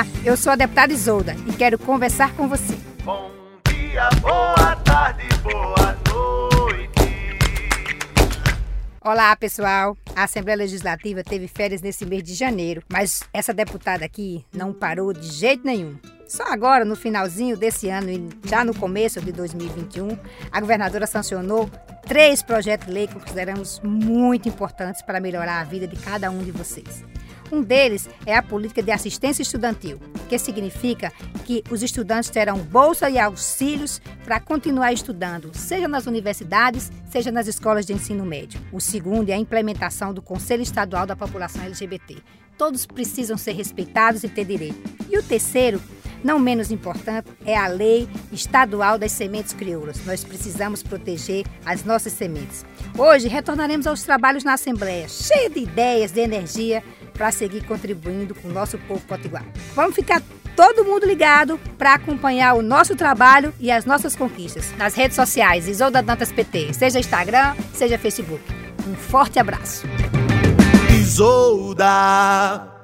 Olá, eu sou a deputada Isolda e quero conversar com você. Bom dia, boa tarde, boa noite. Olá, pessoal. A Assembleia Legislativa teve férias nesse mês de janeiro, mas essa deputada aqui não parou de jeito nenhum. Só agora, no finalzinho desse ano e já no começo de 2021, a governadora sancionou três projetos de lei que consideramos muito importantes para melhorar a vida de cada um de vocês. Um deles é a política de assistência estudantil, que significa que os estudantes terão bolsa e auxílios para continuar estudando, seja nas universidades, seja nas escolas de ensino médio. O segundo é a implementação do Conselho Estadual da População LGBT. Todos precisam ser respeitados e ter direito. E o terceiro não menos importante é a lei estadual das sementes crioulas. Nós precisamos proteger as nossas sementes. Hoje retornaremos aos trabalhos na Assembleia, cheia de ideias, de energia, para seguir contribuindo com o nosso povo potiguar. Vamos ficar todo mundo ligado para acompanhar o nosso trabalho e as nossas conquistas nas redes sociais Isolda Dantas PT, seja Instagram, seja Facebook. Um forte abraço. Isolda.